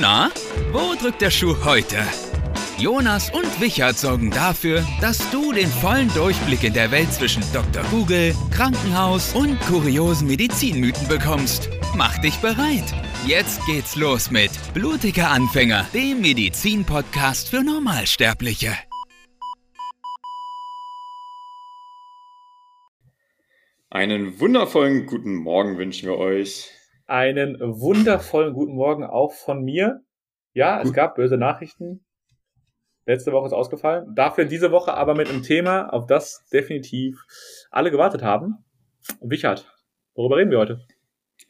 Na, wo drückt der Schuh heute? Jonas und Wichert sorgen dafür, dass du den vollen Durchblick in der Welt zwischen Dr. Google, Krankenhaus und kuriosen Medizinmythen bekommst. Mach dich bereit. Jetzt geht's los mit Blutiger Anfänger, dem Medizin-Podcast für Normalsterbliche. Einen wundervollen guten Morgen wünschen wir euch. Einen wundervollen guten Morgen auch von mir. Ja, es gab böse Nachrichten. Letzte Woche ist ausgefallen. Dafür diese Woche aber mit einem Thema, auf das definitiv alle gewartet haben. Wichert, worüber reden wir heute?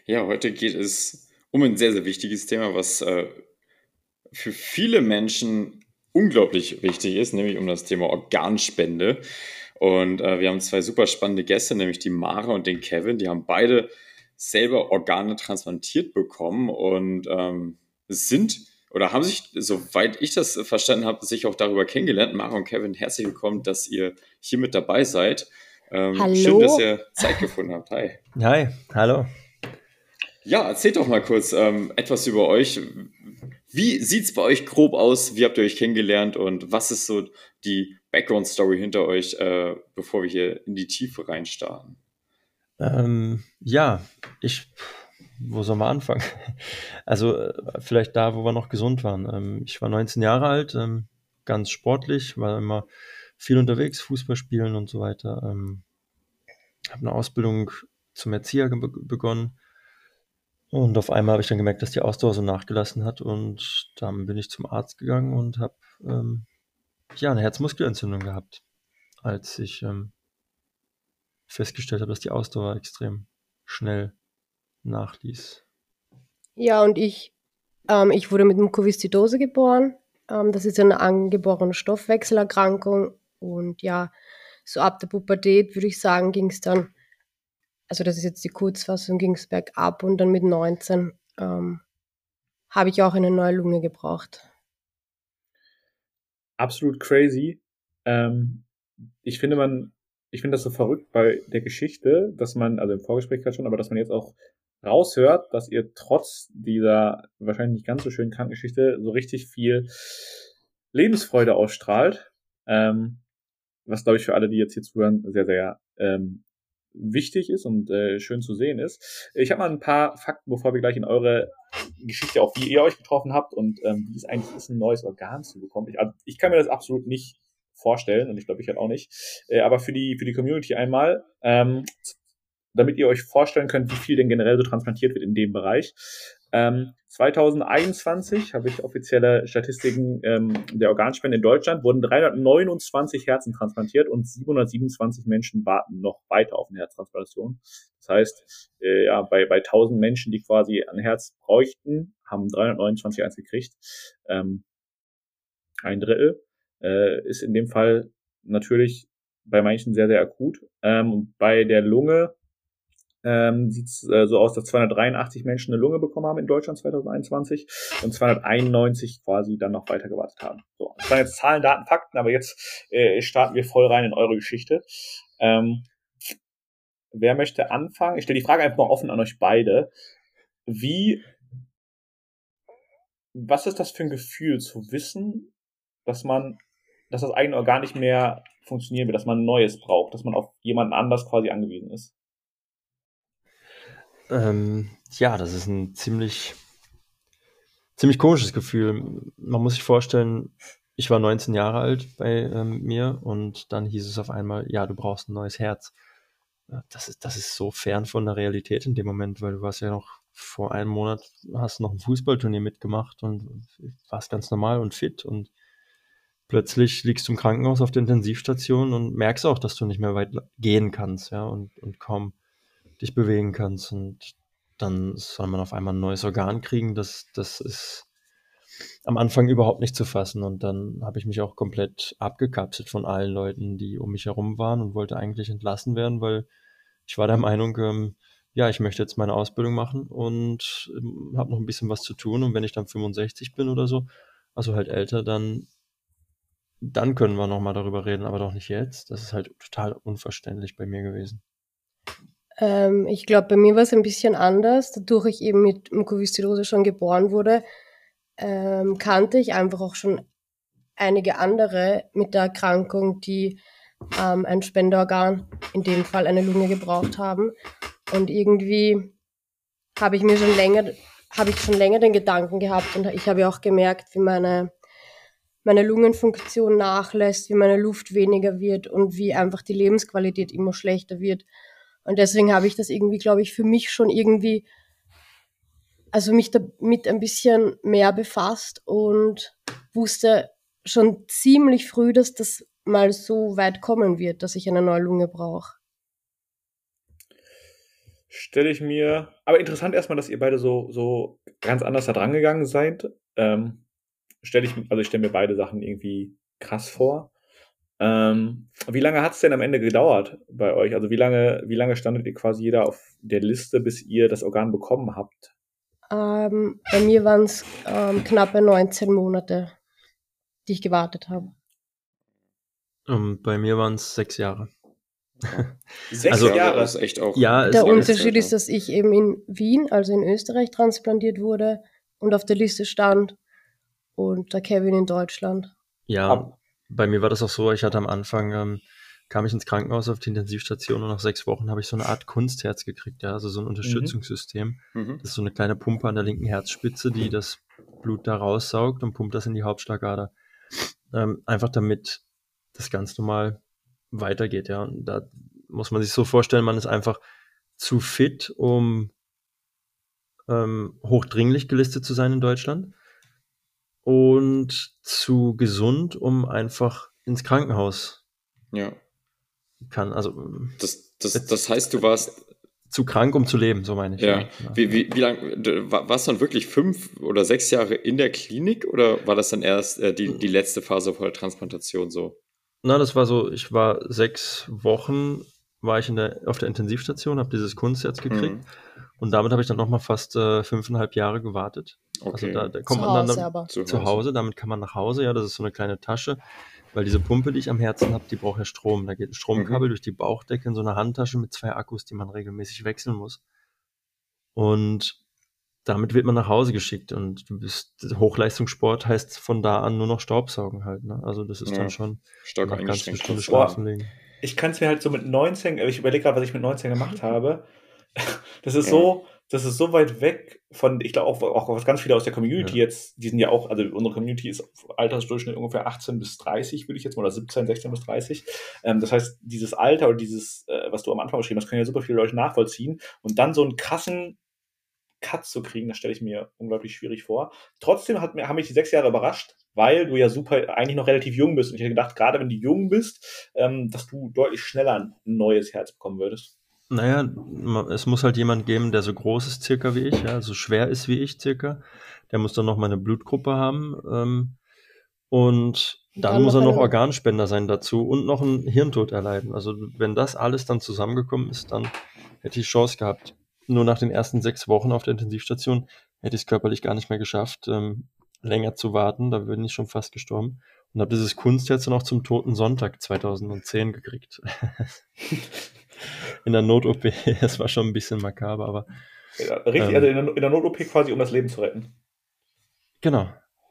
Ja, heute geht es um ein sehr, sehr wichtiges Thema, was äh, für viele Menschen unglaublich wichtig ist, nämlich um das Thema Organspende. Und äh, wir haben zwei super spannende Gäste, nämlich die Mara und den Kevin. Die haben beide selber Organe transplantiert bekommen und ähm, sind oder haben sich, soweit ich das verstanden habe, sich auch darüber kennengelernt. Mara und Kevin, herzlich willkommen, dass ihr hier mit dabei seid. Ähm, hallo. Schön, dass ihr Zeit gefunden habt. Hi. Hi, hallo. Ja, erzählt doch mal kurz ähm, etwas über euch. Wie sieht es bei euch grob aus? Wie habt ihr euch kennengelernt und was ist so die Background-Story hinter euch, äh, bevor wir hier in die Tiefe reinstarten? Ähm, ja, ich, wo soll man anfangen? Also äh, vielleicht da, wo wir noch gesund waren. Ähm, ich war 19 Jahre alt, ähm, ganz sportlich, war immer viel unterwegs, Fußball spielen und so weiter. Ähm, habe eine Ausbildung zum Erzieher be begonnen und auf einmal habe ich dann gemerkt, dass die Ausdauer so nachgelassen hat und dann bin ich zum Arzt gegangen und habe ähm, ja eine Herzmuskelentzündung gehabt, als ich ähm, festgestellt habe, dass die Ausdauer extrem schnell nachließ. Ja, und ich, ähm, ich wurde mit Mukoviszidose geboren. Ähm, das ist eine angeborene Stoffwechselerkrankung und ja, so ab der Pubertät würde ich sagen, ging es dann also das ist jetzt die Kurzfassung, ging es bergab und dann mit 19 ähm, habe ich auch eine neue Lunge gebraucht. Absolut crazy. Ähm, ich finde man, ich finde das so verrückt bei der Geschichte, dass man, also im Vorgespräch gerade schon, aber dass man jetzt auch raushört, dass ihr trotz dieser wahrscheinlich nicht ganz so schönen Krankengeschichte so richtig viel Lebensfreude ausstrahlt. Ähm, was glaube ich für alle, die jetzt hier zuhören, sehr, sehr ähm, wichtig ist und äh, schön zu sehen ist. Ich habe mal ein paar Fakten, bevor wir gleich in eure Geschichte, auch wie ihr euch getroffen habt und ähm, wie es eigentlich ist, ein neues Organ zu bekommen. Ich, also ich kann mir das absolut nicht vorstellen und ich glaube, ich halt auch nicht. Äh, aber für die, für die Community einmal, ähm, damit ihr euch vorstellen könnt, wie viel denn generell so transplantiert wird in dem Bereich. Ähm, 2021 habe ich offizielle Statistiken ähm, der Organspende in Deutschland, wurden 329 Herzen transplantiert und 727 Menschen warten noch weiter auf eine Herztransplantation. Das heißt, äh, ja, bei, bei 1000 Menschen, die quasi ein Herz bräuchten, haben 329 eins gekriegt. Ähm, ein Drittel äh, ist in dem Fall natürlich bei manchen sehr, sehr akut. Ähm, bei der Lunge ähm, sieht es äh, so aus, dass 283 Menschen eine Lunge bekommen haben in Deutschland 2021 und 291 quasi dann noch weiter gewartet haben. So, das waren jetzt Zahlen, Daten, Fakten, aber jetzt äh, starten wir voll rein in eure Geschichte. Ähm, wer möchte anfangen? Ich stelle die Frage einfach mal offen an euch beide. Wie, was ist das für ein Gefühl zu wissen, dass man, dass das eigene Organ nicht mehr funktionieren wird, dass man ein neues braucht, dass man auf jemanden anders quasi angewiesen ist? Ähm, ja, das ist ein ziemlich, ziemlich komisches Gefühl. Man muss sich vorstellen, ich war 19 Jahre alt bei ähm, mir und dann hieß es auf einmal, ja, du brauchst ein neues Herz. Das ist, das ist so fern von der Realität in dem Moment, weil du warst ja noch vor einem Monat, hast noch ein Fußballturnier mitgemacht und warst ganz normal und fit und plötzlich liegst du im Krankenhaus auf der Intensivstation und merkst auch, dass du nicht mehr weit gehen kannst, ja, und, und kaum dich bewegen kannst und dann soll man auf einmal ein neues Organ kriegen, das, das ist am Anfang überhaupt nicht zu fassen und dann habe ich mich auch komplett abgekapselt von allen Leuten, die um mich herum waren und wollte eigentlich entlassen werden, weil ich war der Meinung, ähm, ja, ich möchte jetzt meine Ausbildung machen und ähm, habe noch ein bisschen was zu tun und wenn ich dann 65 bin oder so, also halt älter, dann dann können wir noch mal darüber reden, aber doch nicht jetzt. Das ist halt total unverständlich bei mir gewesen. Ähm, ich glaube, bei mir war es ein bisschen anders, dadurch ich eben mit Mukoviszidose schon geboren wurde. ähm, kannte ich einfach auch schon einige andere mit der Erkrankung, die ähm, ein Spenderorgan, in dem Fall eine Lunge gebraucht haben. Und irgendwie habe ich mir schon länger, habe ich schon länger den Gedanken gehabt und ich habe ja auch gemerkt, wie meine, meine Lungenfunktion nachlässt, wie meine Luft weniger wird und wie einfach die Lebensqualität immer schlechter wird. Und deswegen habe ich das irgendwie, glaube ich, für mich schon irgendwie, also mich damit ein bisschen mehr befasst und wusste schon ziemlich früh, dass das mal so weit kommen wird, dass ich eine neue Lunge brauche. Stelle ich mir, aber interessant erstmal, dass ihr beide so, so ganz anders da dran gegangen seid. Ähm, stelle ich, also ich stelle mir beide Sachen irgendwie krass vor. Ähm, wie lange hat es denn am Ende gedauert bei euch? Also wie lange, wie lange standet ihr quasi jeder auf der Liste, bis ihr das Organ bekommen habt? Ähm, bei mir waren es ähm, knappe 19 Monate, die ich gewartet habe. Um, bei mir waren es sechs Jahre. Sechs Also- Jahre. ist echt auch. Ja, Der Unterschied ist, dass ich eben in Wien, also in Österreich, transplantiert wurde und auf der Liste stand und der Kevin in Deutschland. Ja, bei mir war das auch so, ich hatte am Anfang, ähm, kam ich ins Krankenhaus auf die Intensivstation und nach sechs Wochen habe ich so eine Art Kunstherz gekriegt, ja, also so ein Mhm. Unterstützungssystem. Mhm. Das ist so eine kleine Pumpe an der linken Herzspitze, die das Blut da raussaugt und pumpt das in die Hauptschlagader. Ähm, einfach damit das ganz normal weitergeht, ja. Und da muss man sich so vorstellen, man ist einfach zu fit, um ähm, hochdringlich gelistet zu sein in Deutschland und zu gesund, um einfach ins Krankenhaus Ja. kann. Also Das, das, das heißt, du warst. zu krank, um zu leben, so meine ich. Ja. Wie, wie, wie lange. Warst du dann wirklich fünf oder sechs Jahre in der Klinik oder war das dann erst äh, die, die letzte Phase vor der Transplantation so? Na, das war so, ich war sechs Wochen, war ich in der, auf der Intensivstation, habe dieses Kunstherz gekriegt Mhm. und damit habe ich dann nochmal fast äh, fünfeinhalb Jahre gewartet. Okay. Also da, da kommt Zu man dann, Hause dann aber. zu Hause, damit kann man nach Hause, ja, das ist so eine kleine Tasche, weil diese Pumpe, die ich am Herzen habe, die braucht ja Strom. Da geht ein Stromkabel Mhm. durch die Bauchdecke in so eine Handtasche mit zwei Akkus, die man regelmäßig wechseln muss. Und damit wird man nach Hause geschickt und du bist Hochleistungssport heißt von da an nur noch Staubsaugen halt. Ne? Also das ist Ja, dann schon Stark eine eingeschränkt. Stunde schlafen legen. Ich kann es mir halt so mit 19, ich überlege gerade, was ich mit 19 gemacht habe. Das ist Ja. so, das ist so weit weg von, ich glaube auch, auch was ganz viele aus der Community Ja. jetzt, die sind ja auch, also unsere Community ist Altersdurchschnitt ungefähr 18 bis 30, würde ich jetzt mal, oder 17, 16 bis 30. Ähm, das heißt, dieses Alter oder dieses, äh, was du am Anfang beschrieben hast, können ja super viele Leute nachvollziehen. Und dann so einen krassen Cut zu kriegen, das stelle ich mir unglaublich schwierig vor. Trotzdem hat haben mich die sechs Jahre überrascht, weil du ja super, eigentlich noch relativ jung bist. Und ich hätte gedacht, gerade wenn du jung bist, ähm, dass du deutlich schneller ein neues Herz bekommen würdest. Naja, es muss halt jemand geben, der so groß ist circa wie ich, ja, so schwer ist wie ich circa. Der muss dann noch mal eine Blutgruppe haben. Ähm, und dann, Dann muss er noch eine- Organspender sein dazu und noch einen Hirntod erleiden. Also wenn das alles dann zusammengekommen ist, dann hätte ich Chance gehabt. Nur nach den ersten sechs Wochen auf der Intensivstation hätte ich es körperlich gar nicht mehr geschafft, ähm, länger zu warten. Da bin ich schon fast gestorben. Und habe dieses Kunstherz dann auch zum Toten Sonntag 2010 gekriegt. In der Not-OP. Das war schon ein bisschen makaber, aber Ja, richtig, Ähm. also in der, in der Not-OP quasi, um das Leben zu retten. genau.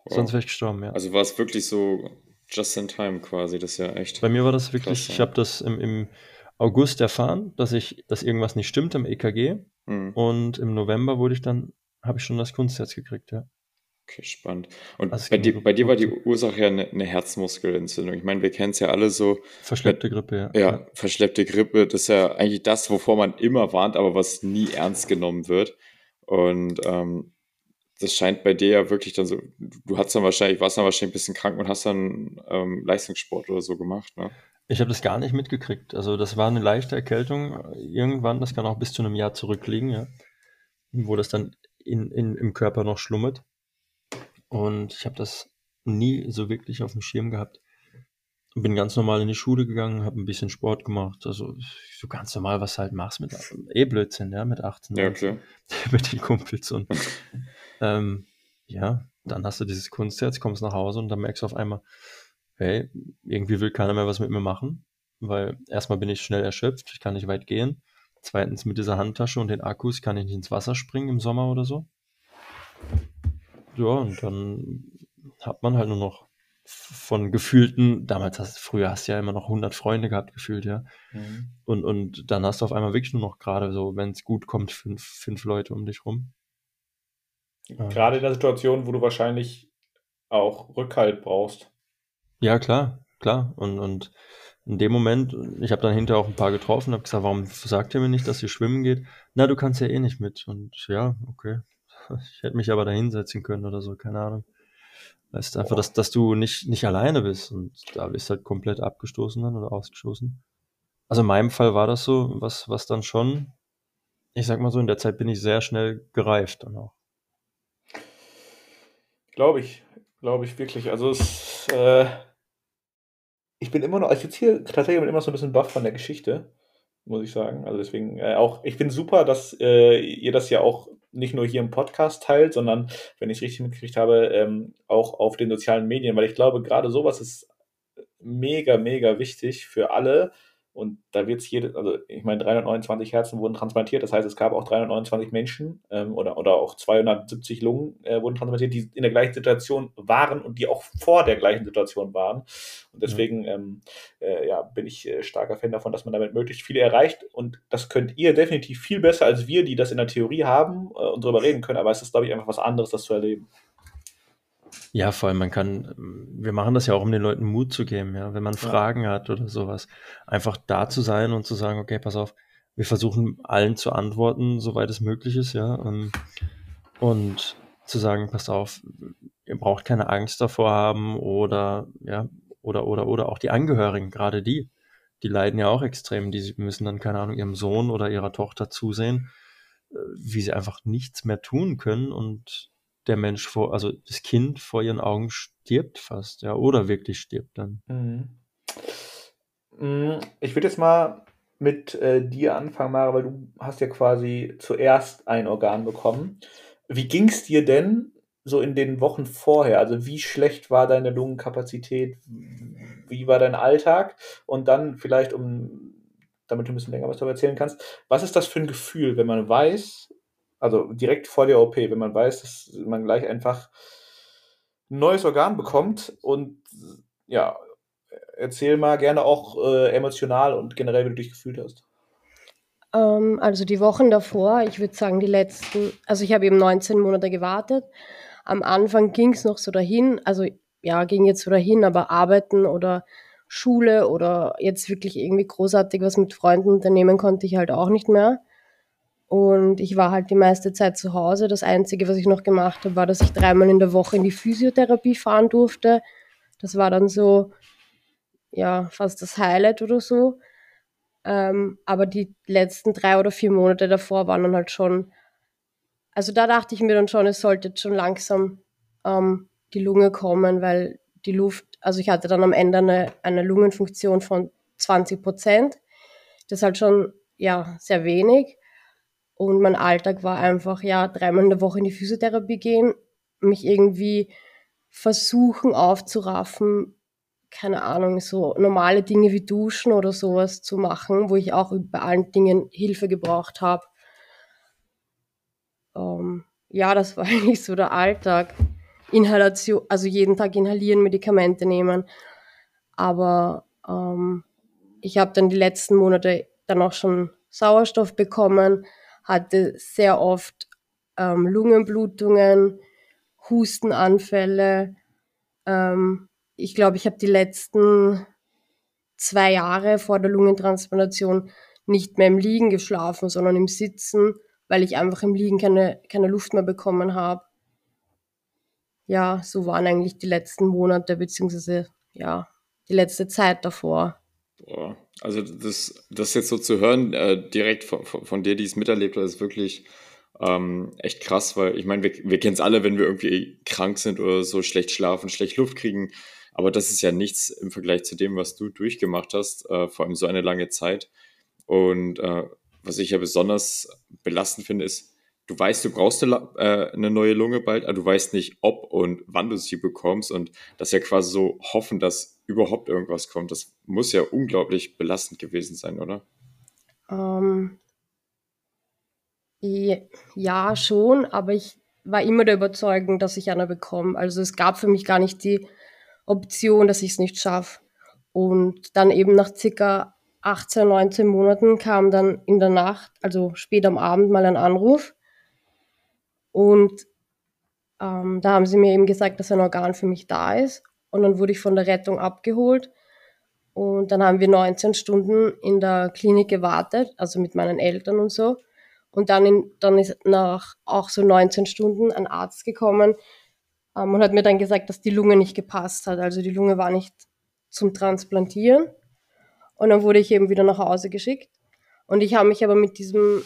Wow. Sonst wäre ich gestorben, ja. Also war es wirklich so just in time quasi, das ist ja echt. Bei mir war das wirklich, Krass, ich habe das im, im August erfahren, dass ich, dass irgendwas nicht stimmt am EKG. Mhm. Und im November wurde ich dann, habe ich schon das Kunstherz gekriegt, ja. Okay, spannend. Und Also bei, dir, bei dir war die. Ursache ja eine, eine Herzmuskelentzündung. Ich meine, wir kennen es ja alle so, Verschleppte Grippe, ja. ja, verschleppte Grippe, das ist ja eigentlich das, wovor man immer warnt, aber was nie ernst genommen wird. Und ähm, das scheint bei dir ja wirklich dann so, du hast dann wahrscheinlich, warst dann wahrscheinlich ein bisschen krank und hast dann ähm, Leistungssport oder so gemacht, ne? Ich habe das gar nicht mitgekriegt. Also das war eine leichte Erkältung irgendwann, das kann auch bis zu einem Jahr zurückliegen, ja. Wo das dann in, in, im Körper noch schlummert. Und ich habe das nie so wirklich auf dem Schirm gehabt. Bin ganz normal in die Schule gegangen, habe ein bisschen Sport gemacht. Also so ganz normal, was du halt machst mit eh Blödsinn, ja, mit 18. Ja, 19 klar. mit den Kumpels und ähm, ja, dann hast du dieses Kunstherz, kommst nach Hause und dann merkst du auf einmal, hey, irgendwie will keiner mehr was mit mir machen, weil erstmal bin ich schnell erschöpft, ich kann nicht weit gehen. Zweitens mit dieser Handtasche und den Akkus kann ich nicht ins Wasser springen im Sommer oder so. Ja, und dann hat man halt nur noch von gefühlten, damals hast früher hast du ja immer noch 100 Freunde gehabt, gefühlt, ja. Mhm. Und, und dann hast du auf einmal wirklich nur noch gerade so, wenn es gut kommt, fünf, fünf Leute um dich rum. Gerade in der Situation, wo du wahrscheinlich auch Rückhalt brauchst. Ja, klar, klar. Und, und in dem Moment, ich habe dann hinterher auch ein paar getroffen, habe gesagt, warum sagt ihr mir nicht, dass ihr schwimmen geht? Na, du kannst ja eh nicht mit. Und ja, okay. Ich hätte mich aber da hinsetzen können oder so, keine Ahnung. Weißt einfach, dass, dass du nicht, nicht alleine bist und da bist du halt komplett abgestoßen dann oder ausgestoßen. Also in meinem Fall war das so, was, was dann schon, ich sag mal so, in der Zeit bin ich sehr schnell gereift dann auch. Glaube ich, glaube ich wirklich. Also es, äh, ich bin immer noch, ich sitze hier tatsächlich immer so ein bisschen baff von der Geschichte, muss ich sagen. Also deswegen äh, auch, ich bin super, dass äh, ihr das ja auch nicht nur hier im Podcast teilt, sondern, wenn ich es richtig mitgekriegt habe, ähm, auch auf den sozialen Medien, weil ich glaube, gerade sowas ist mega, mega wichtig für alle, und da wird es jede, also ich meine, 329 Herzen wurden transplantiert, das heißt, es gab auch 329 Menschen ähm, oder, oder auch 270 Lungen äh, wurden transplantiert, die in der gleichen Situation waren und die auch vor der gleichen Situation waren. Und deswegen ja. Ähm, äh, ja, bin ich äh, starker Fan davon, dass man damit möglichst viele erreicht. Und das könnt ihr definitiv viel besser als wir, die das in der Theorie haben äh, und darüber reden können. Aber es ist, glaube ich, einfach was anderes, das zu erleben. Ja, vor allem man kann wir machen das ja auch, um den Leuten Mut zu geben, ja, wenn man Ja. Fragen hat oder sowas. Einfach da zu sein und zu sagen: „Okay, pass auf, wir versuchen allen zu antworten, soweit es möglich ist“, ja, ähm, und zu sagen: „Pass auf, ihr braucht keine Angst davor haben“ oder ja, oder oder oder auch die Angehörigen, gerade die, die leiden ja auch extrem. Die müssen dann, keine Ahnung, ihrem Sohn oder ihrer Tochter zusehen, äh, wie sie einfach nichts mehr tun können und der Mensch vor, also das Kind vor ihren Augen stirbt fast, ja, oder wirklich stirbt dann. Mhm. Mm, ich würde jetzt mal mit äh, dir anfangen, Mara, weil du hast ja quasi zuerst ein Organ bekommen. Wie ging es dir denn so in den Wochen vorher? Also wie schlecht war deine Lungenkapazität? Wie war dein Alltag? Und dann vielleicht, um damit du ein bisschen länger was darüber erzählen kannst, was ist das für ein Gefühl, wenn man weiß, also direkt vor der OP, wenn man weiß, dass man gleich einfach ein neues Organ bekommt und ja, erzähl mal gerne auch äh, emotional und generell, wie du dich gefühlt hast. Ähm, also die Wochen davor, ich würde sagen die letzten, also ich habe eben 19 Monate gewartet. Am Anfang ging es noch so dahin, also ja, ging jetzt so dahin, aber arbeiten oder Schule oder jetzt wirklich irgendwie großartig was mit Freunden unternehmen konnte ich halt auch nicht mehr. Und ich war halt die meiste Zeit zu Hause. Das Einzige, was ich noch gemacht habe, war, dass ich dreimal in der Woche in die Physiotherapie fahren durfte. Das war dann so, ja, fast das Highlight oder so. Ähm, aber die letzten drei oder vier Monate davor waren dann halt schon, also da dachte ich mir dann schon, es sollte schon langsam ähm, die Lunge kommen, weil die Luft, also ich hatte dann am Ende eine, eine Lungenfunktion von 20 Prozent. Das ist halt schon, ja, sehr wenig. Und mein Alltag war einfach, ja, dreimal in der Woche in die Physiotherapie gehen, mich irgendwie versuchen aufzuraffen, keine Ahnung, so normale Dinge wie Duschen oder sowas zu machen, wo ich auch bei allen Dingen Hilfe gebraucht habe. Ähm, ja, das war eigentlich so der Alltag. Inhalation, also jeden Tag inhalieren, Medikamente nehmen. Aber ähm, ich habe dann die letzten Monate dann auch schon Sauerstoff bekommen hatte sehr oft ähm, Lungenblutungen, Hustenanfälle. Ähm, ich glaube, ich habe die letzten zwei Jahre vor der Lungentransplantation nicht mehr im Liegen geschlafen, sondern im Sitzen, weil ich einfach im Liegen keine, keine Luft mehr bekommen habe. Ja, so waren eigentlich die letzten Monate, beziehungsweise ja, die letzte Zeit davor. Boah, also das, das jetzt so zu hören, äh, direkt von, von dir, die es miterlebt hat, ist wirklich ähm, echt krass, weil ich meine, wir, wir kennen es alle, wenn wir irgendwie krank sind oder so schlecht schlafen, schlecht Luft kriegen. Aber das ist ja nichts im Vergleich zu dem, was du durchgemacht hast, äh, vor allem so eine lange Zeit. Und äh, was ich ja besonders belastend finde, ist, du weißt, du brauchst eine, äh, eine neue Lunge bald, aber du weißt nicht, ob und wann du sie bekommst. Und das ja quasi so hoffen, dass überhaupt irgendwas kommt. Das muss ja unglaublich belastend gewesen sein, oder? Ähm, ja, schon, aber ich war immer der Überzeugung, dass ich eine bekomme. Also es gab für mich gar nicht die Option, dass ich es nicht schaffe. Und dann eben nach circa 18, 19 Monaten kam dann in der Nacht, also spät am Abend, mal ein Anruf. Und ähm, da haben sie mir eben gesagt, dass ein Organ für mich da ist. Und dann wurde ich von der Rettung abgeholt. Und dann haben wir 19 Stunden in der Klinik gewartet, also mit meinen Eltern und so. Und dann, in, dann ist nach auch so 19 Stunden ein Arzt gekommen ähm, und hat mir dann gesagt, dass die Lunge nicht gepasst hat. Also die Lunge war nicht zum Transplantieren. Und dann wurde ich eben wieder nach Hause geschickt. Und ich habe mich aber mit diesem,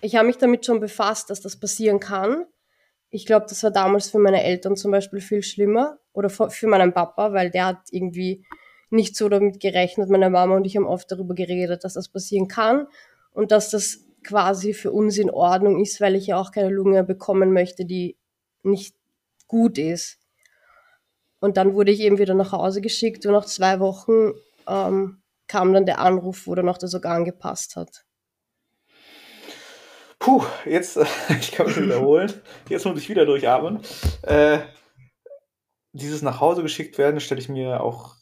ich habe mich damit schon befasst, dass das passieren kann. Ich glaube, das war damals für meine Eltern zum Beispiel viel schlimmer oder für meinen Papa, weil der hat irgendwie nicht so damit gerechnet. Meine Mama und ich haben oft darüber geredet, dass das passieren kann und dass das quasi für uns in Ordnung ist, weil ich ja auch keine Lunge bekommen möchte, die nicht gut ist. Und dann wurde ich eben wieder nach Hause geschickt und nach zwei Wochen ähm, kam dann der Anruf, wo dann noch das Organ gepasst hat. Puh, jetzt, ich kann mich wiederholen. Jetzt muss ich wieder durchatmen. Äh, dieses nach Hause geschickt werden stelle ich mir auch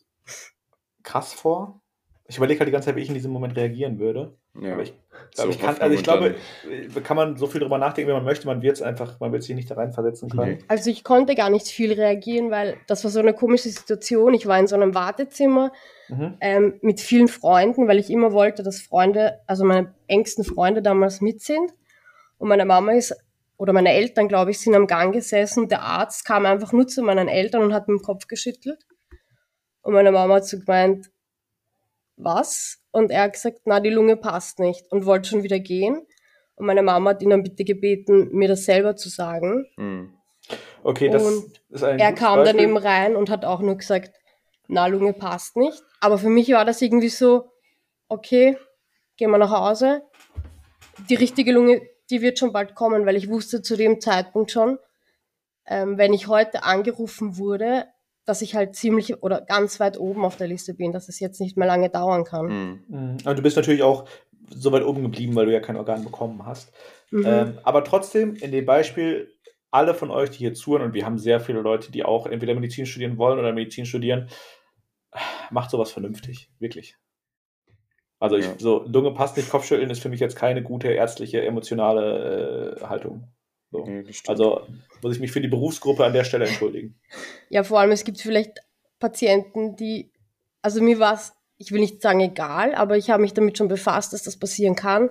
krass vor. Ich überlege halt die ganze Zeit, wie ich in diesem Moment reagieren würde. Ja. Aber ich, so ich kann, also ich glaube, äh, kann man so viel drüber nachdenken, wie man möchte. Man wird es einfach, man wird sich nicht da reinversetzen können. Nee. Also ich konnte gar nicht viel reagieren, weil das war so eine komische Situation. Ich war in so einem Wartezimmer mhm. ähm, mit vielen Freunden, weil ich immer wollte, dass Freunde, also meine engsten Freunde damals mit sind. Und meine Mama ist, oder meine Eltern, glaube ich, sind am Gang gesessen. Der Arzt kam einfach nur zu meinen Eltern und hat mit dem Kopf geschüttelt. Und meine Mama hat so gemeint, was? Und er hat gesagt, na, die Lunge passt nicht und wollte schon wieder gehen. Und meine Mama hat ihn dann bitte gebeten, mir das selber zu sagen. Hm. Okay, das und ist ein Er kam Beispiel. dann eben rein und hat auch nur gesagt, na, Lunge passt nicht. Aber für mich war das irgendwie so, okay, gehen wir nach Hause. Die richtige Lunge, die wird schon bald kommen, weil ich wusste zu dem Zeitpunkt schon, ähm, wenn ich heute angerufen wurde, dass ich halt ziemlich oder ganz weit oben auf der Liste bin, dass es jetzt nicht mehr lange dauern kann. Mhm. Und du bist natürlich auch so weit oben geblieben, weil du ja kein Organ bekommen hast. Mhm. Ähm, aber trotzdem, in dem Beispiel, alle von euch, die hier zuhören, und wir haben sehr viele Leute, die auch entweder Medizin studieren wollen oder Medizin studieren, macht sowas vernünftig, wirklich. Also ich, ja. so, Lunge passt nicht, Kopfschütteln ist für mich jetzt keine gute ärztliche, emotionale äh, Haltung. So. Ja, also muss ich mich für die Berufsgruppe an der Stelle entschuldigen. Ja, vor allem, es gibt vielleicht Patienten, die, also mir war es, ich will nicht sagen egal, aber ich habe mich damit schon befasst, dass das passieren kann.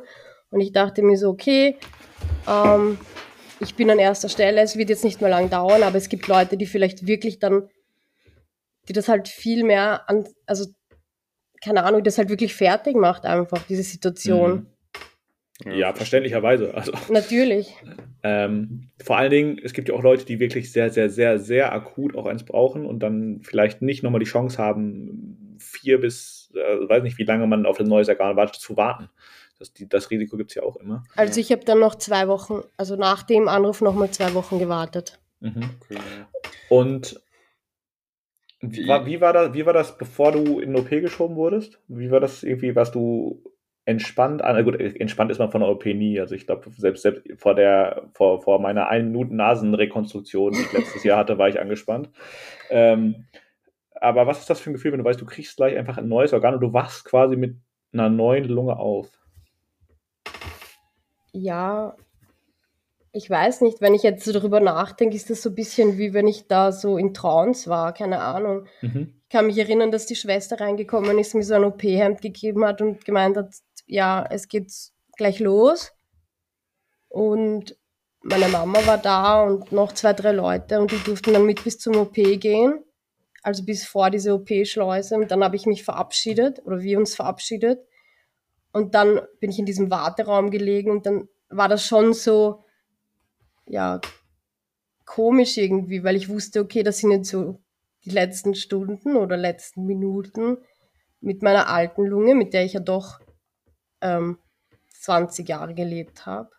Und ich dachte mir so, okay, ähm, ich bin an erster Stelle, es wird jetzt nicht mehr lang dauern, aber es gibt Leute, die vielleicht wirklich dann, die das halt viel mehr an, also keine Ahnung, das halt wirklich fertig macht einfach, diese Situation. Mhm. Ja, verständlicherweise. Also, Natürlich. Ähm, vor allen Dingen, es gibt ja auch Leute, die wirklich sehr, sehr, sehr, sehr akut auch eins brauchen und dann vielleicht nicht nochmal die Chance haben, vier bis, äh, weiß nicht, wie lange man auf das neue Organ wartet, zu warten. Das, die, das Risiko gibt es ja auch immer. Also ich habe dann noch zwei Wochen, also nach dem Anruf nochmal zwei Wochen gewartet. Mhm. Okay. Und wie? wie, war das, wie war das, bevor du in den OP geschoben wurdest? Wie war das irgendwie, was du entspannt an. Äh, gut, entspannt ist man von der OP nie. Also ich glaube, selbst, selbst vor der, vor, vor meiner einen Minuten Nasenrekonstruktion, die ich letztes Jahr hatte, war ich angespannt. Ähm, aber was ist das für ein Gefühl, wenn du weißt, du kriegst gleich einfach ein neues Organ und du wachst quasi mit einer neuen Lunge auf? Ja, ich weiß nicht, wenn ich jetzt so darüber nachdenke, ist das so ein bisschen wie wenn ich da so in Trance war, keine Ahnung. Mhm. Ich kann mich erinnern, dass die Schwester reingekommen ist, mir so ein OP-Hemd gegeben hat und gemeint hat, ja, es geht gleich los. Und meine Mama war da und noch zwei, drei Leute und die durften dann mit bis zum OP gehen. Also bis vor diese OP-Schleuse. Und dann habe ich mich verabschiedet oder wir uns verabschiedet. Und dann bin ich in diesem Warteraum gelegen und dann war das schon so, ja, komisch irgendwie, weil ich wusste, okay, das sind jetzt so die letzten Stunden oder letzten Minuten mit meiner alten Lunge, mit der ich ja doch ähm, 20 Jahre gelebt habe.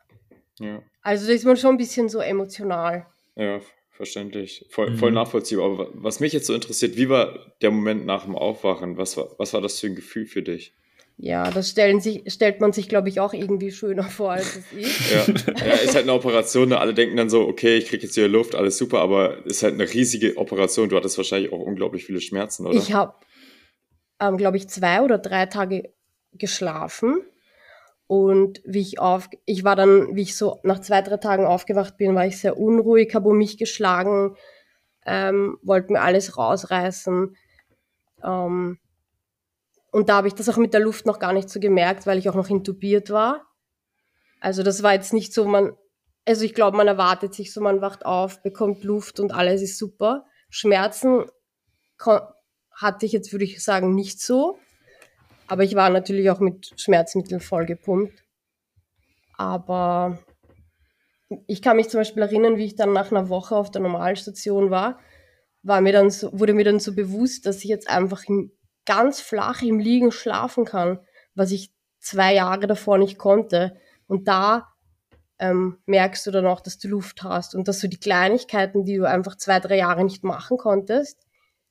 Ja. Also da ist man schon ein bisschen so emotional. Ja, verständlich. Voll, mhm. voll nachvollziehbar. Aber was mich jetzt so interessiert, wie war der Moment nach dem Aufwachen? Was war, was war das für ein Gefühl für dich? Ja, das stellen sich, stellt man sich, glaube ich, auch irgendwie schöner vor, als es ist. Ja. ja, ist halt eine Operation. Ne? Alle denken dann so, okay, ich kriege jetzt hier Luft, alles super, aber ist halt eine riesige Operation. Du hattest wahrscheinlich auch unglaublich viele Schmerzen, oder? Ich habe, ähm, glaube ich, zwei oder drei Tage geschlafen. Und wie ich auf, ich war dann, wie ich so nach zwei, drei Tagen aufgewacht bin, war ich sehr unruhig, habe um mich geschlagen, ähm, wollte mir alles rausreißen. Ähm, und da habe ich das auch mit der Luft noch gar nicht so gemerkt, weil ich auch noch intubiert war. Also das war jetzt nicht so, man, also ich glaube, man erwartet sich so, man wacht auf, bekommt Luft und alles ist super. Schmerzen hatte ich jetzt, würde ich sagen, nicht so. Aber ich war natürlich auch mit Schmerzmitteln vollgepumpt. Aber ich kann mich zum Beispiel erinnern, wie ich dann nach einer Woche auf der Normalstation war, war mir dann so, wurde mir dann so bewusst, dass ich jetzt einfach in ganz flach im Liegen schlafen kann, was ich zwei Jahre davor nicht konnte. Und da ähm, merkst du dann auch, dass du Luft hast und dass du die Kleinigkeiten, die du einfach zwei, drei Jahre nicht machen konntest,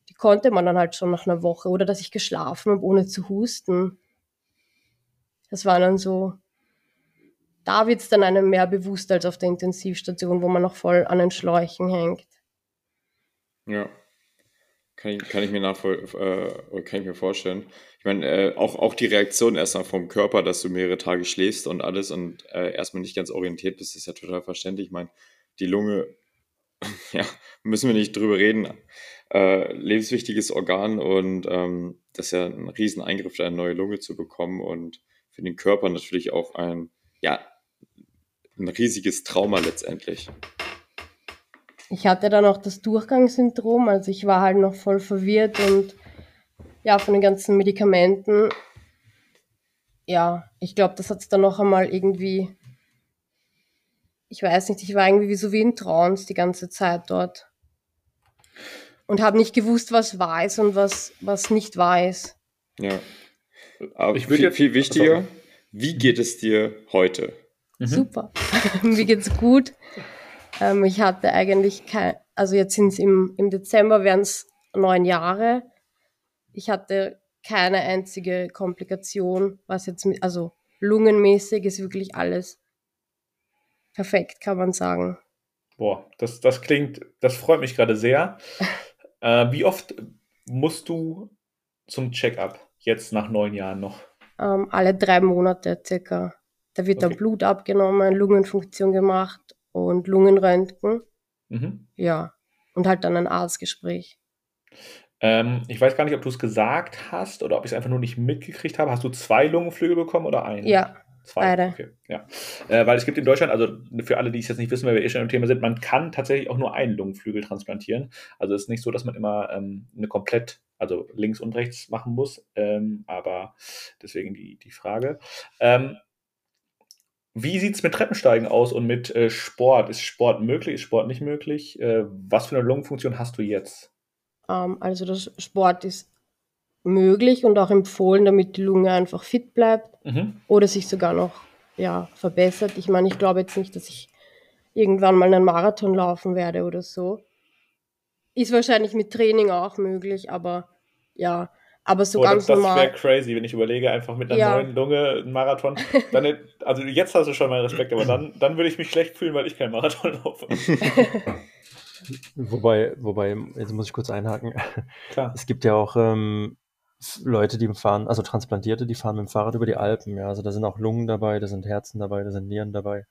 die konnte man dann halt schon nach einer Woche. Oder dass ich geschlafen habe, ohne zu husten. Das war dann so, da wird es dann einem mehr bewusst als auf der Intensivstation, wo man noch voll an den Schläuchen hängt. Ja, kann ich, kann ich mir nachvoll, äh, kann ich mir vorstellen. Ich meine, äh, auch, auch die Reaktion erstmal vom Körper, dass du mehrere Tage schläfst und alles und äh, erstmal nicht ganz orientiert bist, ist ja total verständlich. Ich meine, die Lunge, ja, müssen wir nicht drüber reden. Äh, lebenswichtiges Organ und ähm, das ist ja ein Rieseneingriff, eine neue Lunge zu bekommen und für den Körper natürlich auch ein, ja, ein riesiges Trauma letztendlich. Ich hatte dann auch das Durchgangssyndrom, also ich war halt noch voll verwirrt und ja, von den ganzen Medikamenten. Ja, ich glaube, das hat es dann noch einmal irgendwie, ich weiß nicht, ich war irgendwie so wie in Trance die ganze Zeit dort. Und habe nicht gewusst, was wahr ist und was, was nicht wahr ist. Ja. Aber ich viel, viel wichtiger, wie geht es dir heute? Mhm. Super. Mir geht's gut. Ähm, ich hatte eigentlich kein, also jetzt sind es im, im Dezember wären es neun Jahre. Ich hatte keine einzige Komplikation, was jetzt, mit, also lungenmäßig ist wirklich alles perfekt, kann man sagen. Boah, das, das klingt, das freut mich gerade sehr. äh, wie oft musst du zum Check-up jetzt nach neun Jahren noch? Ähm, alle drei Monate circa. Da wird okay. dann Blut abgenommen, Lungenfunktion gemacht und Lungenröntgen. Mhm. Ja. Und halt dann ein Arztgespräch. Ähm, ich weiß gar nicht, ob du es gesagt hast oder ob ich es einfach nur nicht mitgekriegt habe. Hast du zwei Lungenflügel bekommen oder einen? Ja. Zwei. Beide. Okay, ja. Äh, weil es gibt in Deutschland, also für alle, die es jetzt nicht wissen, weil wir eh schon im Thema sind, man kann tatsächlich auch nur einen Lungenflügel transplantieren. Also es ist nicht so, dass man immer ähm, eine komplett, also links und rechts machen muss. Ähm, aber deswegen die, die Frage. Ähm, wie sieht es mit Treppensteigen aus und mit äh, Sport? Ist Sport möglich? Ist Sport nicht möglich? Äh, was für eine Lungenfunktion hast du jetzt? Ähm, also das Sport ist möglich und auch empfohlen, damit die Lunge einfach fit bleibt mhm. oder sich sogar noch ja, verbessert. Ich meine, ich glaube jetzt nicht, dass ich irgendwann mal einen Marathon laufen werde oder so. Ist wahrscheinlich mit Training auch möglich, aber ja, aber so oh, ganz das, normal. Das wäre crazy, wenn ich überlege, einfach mit einer ja. neuen Lunge einen Marathon. Dann, also jetzt hast du schon meinen Respekt, aber dann, dann würde ich mich schlecht fühlen, weil ich keinen Marathon laufe. wobei, wobei, jetzt muss ich kurz einhaken. Klar. Es gibt ja auch ähm, Leute, die fahren, also Transplantierte, die fahren mit dem Fahrrad über die Alpen. Ja, also da sind auch Lungen dabei, da sind Herzen dabei, da sind Nieren dabei.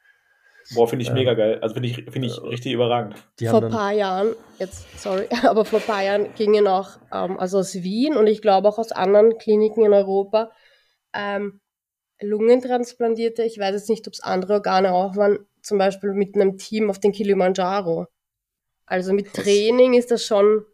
Boah, finde ich ähm, mega geil. Also finde ich, find ich äh, richtig überragend. vor ein paar Jahren, jetzt, sorry, aber vor ein paar Jahren gingen auch, ähm, also aus Wien und ich glaube auch aus anderen Kliniken in Europa, ähm, Lungentransplantierte, ich weiß jetzt nicht, ob es andere Organe auch waren, zum Beispiel mit einem Team auf den Kilimanjaro. Also mit Training ist das schon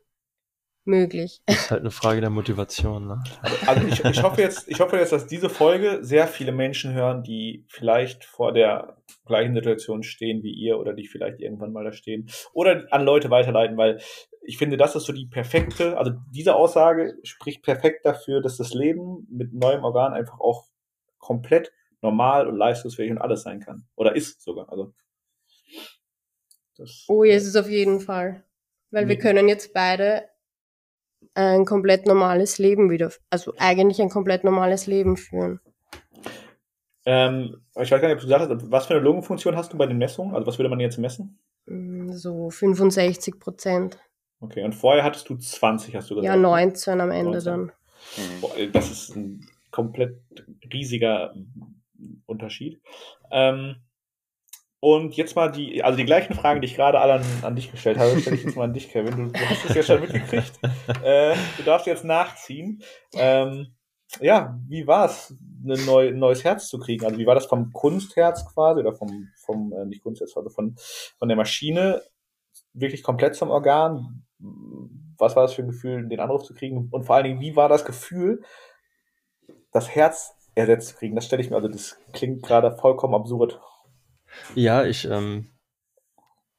möglich. Das ist halt eine Frage der Motivation. Ne? Also ich, ich, hoffe jetzt, ich hoffe jetzt, dass diese Folge sehr viele Menschen hören, die vielleicht vor der gleichen Situation stehen wie ihr oder die vielleicht irgendwann mal da stehen oder an Leute weiterleiten, weil ich finde, das ist so die perfekte, also diese Aussage spricht perfekt dafür, dass das Leben mit neuem Organ einfach auch komplett normal und leistungsfähig und alles sein kann. Oder ist sogar. Also, das, oh, ja, es ist auf jeden Fall. Weil nee. wir können jetzt beide ein komplett normales Leben wieder, also eigentlich ein komplett normales Leben führen. Ähm, ich weiß gar nicht, ob du gesagt hast, was für eine Lungenfunktion hast du bei den Messungen? Also was würde man jetzt messen? Mm, so 65 Prozent. Okay, und vorher hattest du 20, hast du gesagt? Ja, 19 am Ende 19. dann. Boah, Das ist ein komplett riesiger Unterschied. Ähm, und jetzt mal die, also die gleichen Fragen, die ich gerade alle an, an dich gestellt habe, stelle ich jetzt mal an dich, Kevin. Du, du hast es ja schon mitgekriegt. Äh, du darfst jetzt nachziehen. Ähm, ja, wie war es, ein, neu, ein neues Herz zu kriegen? Also wie war das vom Kunstherz quasi oder vom, vom äh, nicht Kunstherz, also von, von der Maschine wirklich komplett zum Organ? Was war das für ein Gefühl, den Anruf zu kriegen? Und vor allen Dingen, wie war das Gefühl, das Herz ersetzt zu kriegen? Das stelle ich mir, also das klingt gerade vollkommen absurd. Ja, ich ähm,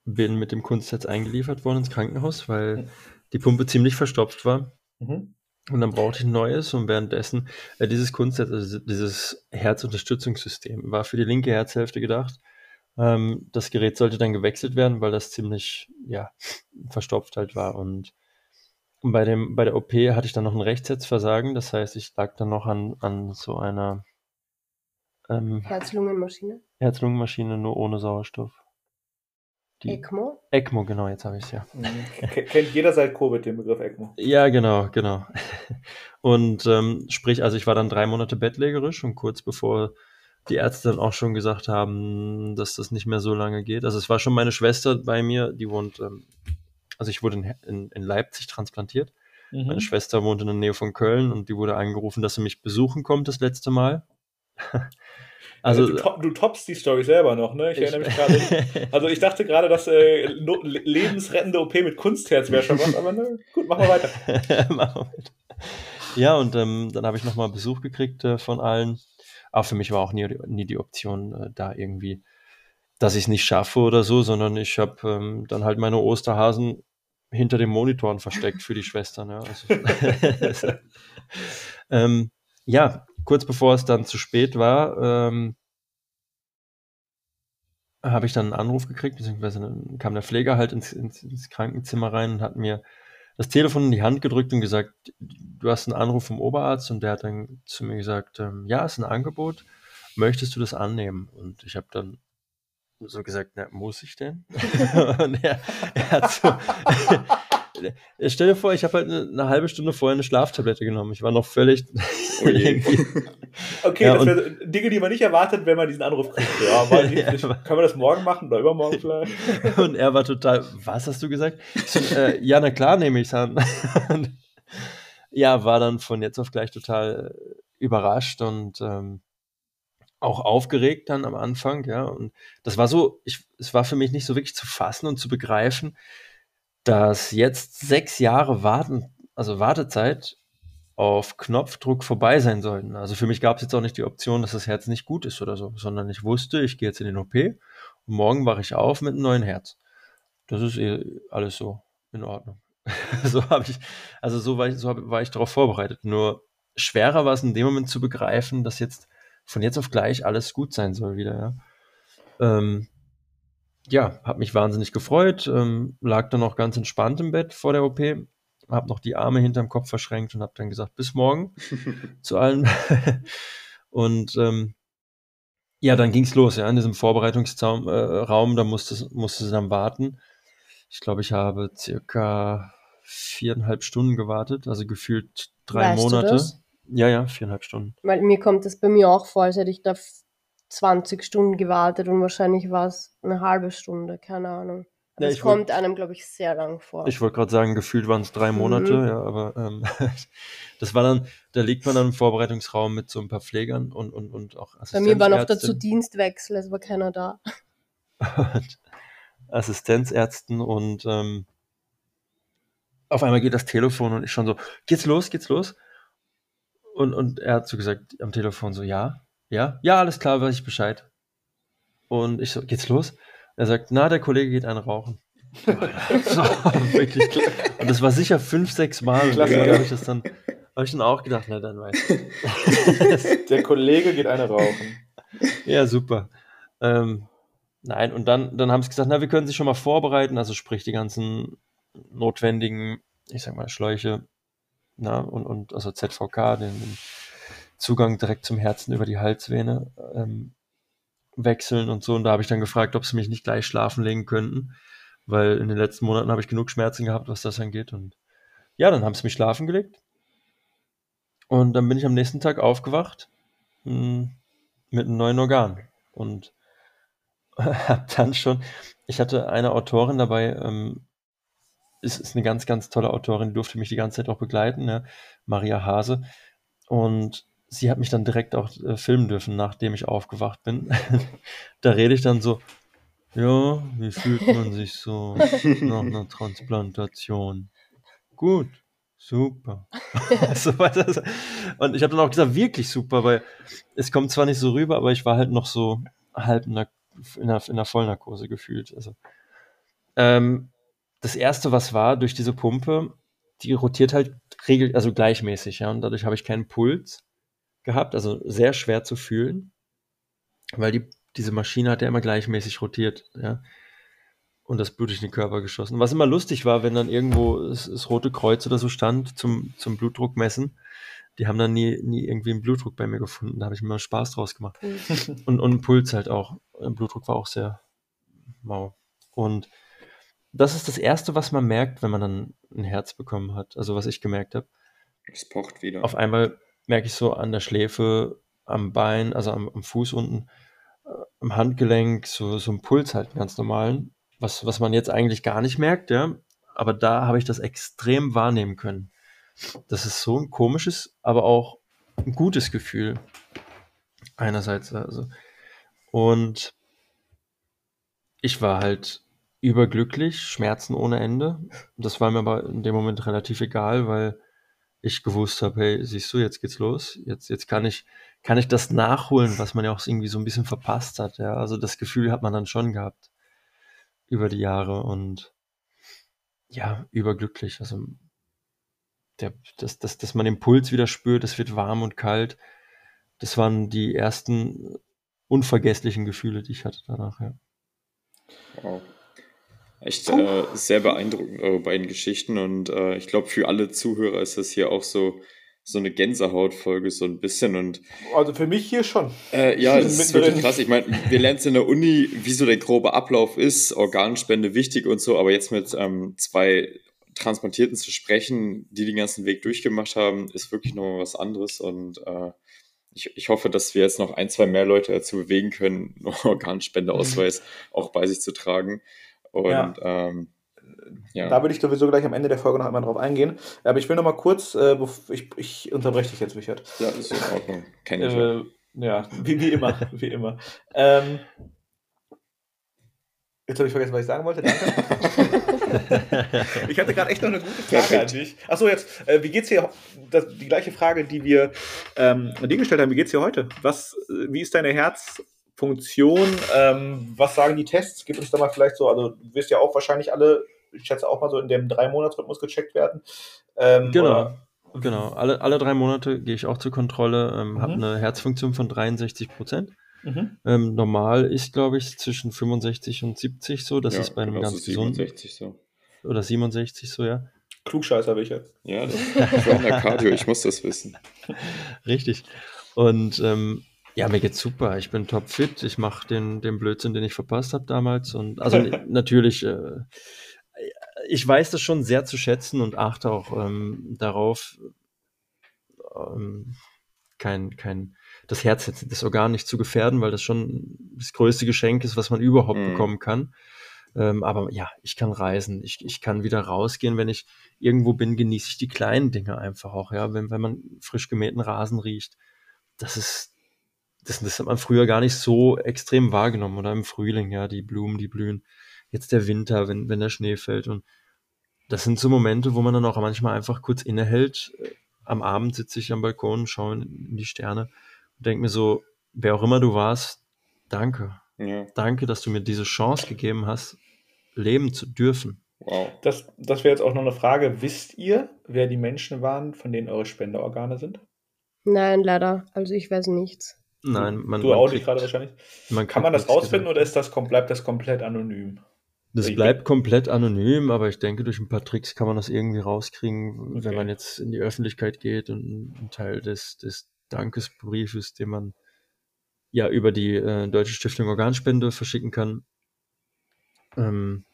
bin mit dem Kunstherz eingeliefert worden ins Krankenhaus, weil die Pumpe ziemlich verstopft war. Mhm. Und dann brauchte ich ein neues und währenddessen äh, dieses Kunstherz, also dieses Herzunterstützungssystem, war für die linke Herzhälfte gedacht. Ähm, das Gerät sollte dann gewechselt werden, weil das ziemlich ja, verstopft halt war. Und bei, dem, bei der OP hatte ich dann noch ein Rechtsherzversagen. Das heißt, ich lag dann noch an, an so einer ähm, Herz-Lungen-Maschine. Herz-Lungen-Maschine, nur ohne Sauerstoff. Die ECMO. ECMO, genau, jetzt habe ich es ja. K kennt jeder seit Covid den Begriff ECMO. Ja, genau, genau. Und ähm, sprich, also ich war dann drei Monate bettlägerisch und kurz bevor die Ärzte dann auch schon gesagt haben, dass das nicht mehr so lange geht. Also es war schon meine Schwester bei mir, die wohnt, ähm, also ich wurde in, in, in Leipzig transplantiert. Mhm. Meine Schwester wohnt in der Nähe von Köln und die wurde angerufen, dass sie mich besuchen kommt das letzte Mal. Also, Also du, top, du toppst die Story selber noch, ne? Ich, ich- erinnere mich gerade. Also ich dachte gerade, dass äh, no, le- lebensrettende OP mit Kunstherz wäre schon was, aber ne, gut, machen wir weiter. Machen wir weiter. ja, und ähm, dann habe ich nochmal Besuch gekriegt äh, von allen. Aber für mich war auch nie, nie die Option, äh, da irgendwie, dass ich es nicht schaffe oder so, sondern ich habe ähm, dann halt meine Osterhasen hinter den Monitoren versteckt für die Schwestern. Ja, also, ähm, ja kurz bevor es dann zu spät war, ähm, habe ich dann einen Anruf gekriegt, beziehungsweise kam der Pfleger halt ins, ins, ins Krankenzimmer rein und hat mir das Telefon in die Hand gedrückt und gesagt, du hast einen Anruf vom Oberarzt und der hat dann zu mir gesagt, ähm, ja, ist ein Angebot, möchtest du das annehmen? Und ich habe dann so gesagt, na, muss ich denn? und er, er hat so, stell dir vor, ich habe halt eine, eine halbe Stunde vorher eine Schlaftablette genommen. Ich war noch völlig Oh Okay, Ja, das wäre Dinge, die man nicht erwartet, wenn man diesen Anruf kriegt. Ja, ich aber- Können wir das morgen machen oder übermorgen vielleicht? Und er war total, was hast du gesagt? Ich so, äh, ja, na klar nehme ich es an. Und ja, war dann von jetzt auf gleich total äh, überrascht und ähm, auch aufgeregt dann am Anfang, ja. Und das war so, ich, es war für mich nicht so wirklich zu fassen und zu begreifen, dass jetzt sechs Jahre Warten, also Wartezeit auf Knopfdruck vorbei sein sollten. Also für mich gab es jetzt auch nicht die Option, dass das Herz nicht gut ist oder so, sondern ich wusste, ich gehe jetzt in den OP und morgen wache ich auf mit einem neuen Herz. Das ist eh alles so in Ordnung. so habe ich, also so war ich, so war ich darauf vorbereitet. Nur schwerer war es in dem Moment zu begreifen, dass jetzt von jetzt auf gleich alles gut sein soll wieder. Ja, ähm, ja habe mich wahnsinnig gefreut, ähm, lag dann auch ganz entspannt im Bett vor der OP, habe noch die Arme hinterm Kopf verschränkt und habe dann gesagt, bis morgen zu allen. und ähm, ja, dann ging's los, ja, in diesem Vorbereitungsraum, äh, Raum, da musste, musste sie dann warten. Ich glaube, ich habe circa viereinhalb Stunden gewartet, also gefühlt drei Weißt du Monate. das? Ja, ja, viereinhalb Stunden. Weil mir kommt das bei mir auch vor, als hätte ich da 20 Stunden gewartet und wahrscheinlich war es eine halbe Stunde, keine Ahnung. Ja, es ich wollt- kommt einem, glaube ich, sehr lang vor. Ich wollte gerade sagen, gefühlt waren es drei Monate, Mhm. ja, aber ähm, das war dann, da liegt man dann im Vorbereitungsraum mit so ein paar Pflegern und, und, und auch bei mir war noch dazu Assistenzärzten Dienstwechsel, es war keiner da. und Assistenzärzten und ähm, auf einmal geht das Telefon und ich schon so, geht's los, geht's los? Und, und er hat so gesagt am Telefon so, ja, ja, ja, alles klar, weiß ich Bescheid. Und ich so, geht's los? Er sagt, na, der Kollege geht einen rauchen. so, wirklich. Und das war sicher fünf, sechs Mal. Und Klassiker. deswegen habe ich das dann, habe ich dann auch gedacht, na dann weiß ich. Der Kollege geht eine rauchen. Ja, super. Ähm, nein, und dann, dann haben sie gesagt, na, wir können sich schon mal vorbereiten, also sprich die ganzen notwendigen, ich sag mal, Schläuche na, und, und also ZVK, den, den Zugang direkt zum Herzen über die Halsvene ähm, wechseln und so. Und da habe ich dann gefragt, ob sie mich nicht gleich schlafen legen könnten, weil in den letzten Monaten habe ich genug Schmerzen gehabt, was das angeht. Und ja, dann haben sie mich schlafen gelegt. Und dann bin ich am nächsten Tag aufgewacht mh, hm, mit einem neuen Organ. Und habe dann schon, ich hatte eine Autorin dabei, ähm, ist, ist eine ganz, ganz tolle Autorin, die durfte mich die ganze Zeit auch begleiten, ne? Maria Hase. Und sie hat mich dann direkt auch äh, filmen dürfen, nachdem ich aufgewacht bin. da rede ich dann so, ja, wie fühlt man sich so nach einer Transplantation? Gut, super. so, und ich habe dann auch gesagt, wirklich super, weil es kommt zwar nicht so rüber, aber ich war halt noch so halb in der, in der, in der Vollnarkose gefühlt. Also, ähm, das erste, was war, durch diese Pumpe, die rotiert halt regel, also gleichmäßig, ja, und dadurch habe ich keinen Puls gehabt, also sehr schwer zu fühlen, weil die, diese Maschine hat ja immer gleichmäßig rotiert, ja, und das Blut durch den Körper geschossen. Was immer lustig war, wenn dann irgendwo das, das Rote Kreuz oder so stand zum, zum Blutdruck messen, die haben dann nie, nie irgendwie einen Blutdruck bei mir gefunden. Da habe ich mir mal Spaß draus gemacht. und, und Puls halt auch. Blutdruck war auch sehr mau. Und das ist das Erste, was man merkt, wenn man dann ein Herz bekommen hat. Also was ich gemerkt habe. Es pocht wieder. Auf einmal merke ich so an der Schläfe, am Bein, also am, am Fuß unten, äh, am Handgelenk, so, so ein Puls halt, einen ganz normalen. Was, was man jetzt eigentlich gar nicht merkt, ja. Aber da habe ich das extrem wahrnehmen können. Das ist so ein komisches, aber auch ein gutes Gefühl. Einerseits also. Und ich war halt überglücklich, Schmerzen ohne Ende. Das war mir aber in dem Moment relativ egal, weil ich gewusst habe, hey, siehst du, jetzt geht's los. Jetzt, jetzt kann ich, kann ich das nachholen, was man ja auch irgendwie so ein bisschen verpasst hat. Ja, also das Gefühl hat man dann schon gehabt über die Jahre und ja, überglücklich. Also der, dass, dass, dass man den Puls wieder spürt, es wird warm und kalt. Das waren die ersten unvergesslichen Gefühle, die ich hatte danach, ja. Wow. Echt äh, sehr beeindruckend, eure beiden Geschichten. Und äh, ich glaube, für alle Zuhörer ist das hier auch so, so eine Gänsehautfolge, so ein bisschen. Und, also für mich hier schon. Äh, ja, das ist wirklich krass. Ich meine, wir lernen es in der Uni, wie so der grobe Ablauf ist, Organspende wichtig und so, aber jetzt mit ähm, zwei Transplantierten zu sprechen, die den ganzen Weg durchgemacht haben, ist wirklich nochmal was anderes. Und äh, ich, ich hoffe, dass wir jetzt noch ein, zwei mehr Leute dazu bewegen können, Organspendeausweis mhm. auch bei sich zu tragen. Und ja. Ähm, ja. Da würde ich sowieso gleich am Ende der Folge noch einmal drauf eingehen. Aber ich will noch mal kurz, äh, ich, ich unterbreche dich jetzt, Richard. Ja, ist in Ordnung. Kenne ich. Äh, ja, wie, wie immer, wie immer. Ähm, jetzt habe ich vergessen, was ich sagen wollte. Danke. ich hatte gerade echt noch eine gute Frage an dich. Achso, jetzt, äh, wie geht's dir? Das, die gleiche Frage, die wir ähm, dir gestellt haben. Wie geht's dir heute? Was, äh, wie ist deine Herz- Funktion. Ähm, was sagen die Tests? Gib uns da mal vielleicht so, also du wirst ja auch wahrscheinlich alle, ich schätze auch mal so in dem Drei-Monats-Rhythmus gecheckt werden. Ähm, genau. Oder? Genau, alle, alle drei Monate gehe ich auch zur Kontrolle, ähm, mhm. habe eine Herzfunktion von 63 Prozent. Mhm. Ähm, normal ist, glaube ich, zwischen 65 und 70 so. Das ja, ist bei einem ganz gesunden. 67 so. Oder 67 so, ja. Klugscheißer welche. Ja, das ist in der Cardio, ich muss das wissen. Richtig. Und ähm, ja, mir geht's super. Ich bin topfit. Ich mache den, den Blödsinn, den ich verpasst habe damals. Und also natürlich, äh, ich weiß das schon sehr zu schätzen und achte auch ähm, darauf, ähm, kein, kein, das Herz, das Organ nicht zu gefährden, weil das schon das größte Geschenk ist, was man überhaupt mhm. bekommen kann. Ähm, aber ja, ich kann reisen, ich, ich kann wieder rausgehen. Wenn ich irgendwo bin, genieße ich die kleinen Dinge einfach auch, ja. Wenn, wenn man frisch gemähten Rasen riecht, das ist, das, das hat man früher gar nicht so extrem wahrgenommen oder im Frühling, ja, die Blumen, die blühen. Jetzt der Winter, wenn, wenn der Schnee fällt. Und das sind so Momente, wo man dann auch manchmal einfach kurz innehält. Am Abend sitze ich am Balkon, schaue in die Sterne und denke mir so, wer auch immer du warst, danke. Ja. Danke, dass du mir diese Chance gegeben hast, leben zu dürfen. Wow. Das, das wäre jetzt auch noch eine Frage. Wisst ihr, wer die Menschen waren, von denen eure Spenderorgane sind? Nein, leider. Also ich weiß nichts. Nein, man, du man auch nicht gerade wahrscheinlich. Man kann man das rausfinden oder ist das, bleibt das komplett anonym? Das Ich bleibt komplett anonym, aber ich denke, durch ein paar Tricks kann man das irgendwie rauskriegen, Okay. wenn man jetzt in die Öffentlichkeit geht und einen Teil des, des Dankesbriefes, den man ja über die äh, Deutsche Stiftung Organspende verschicken kann, ähm,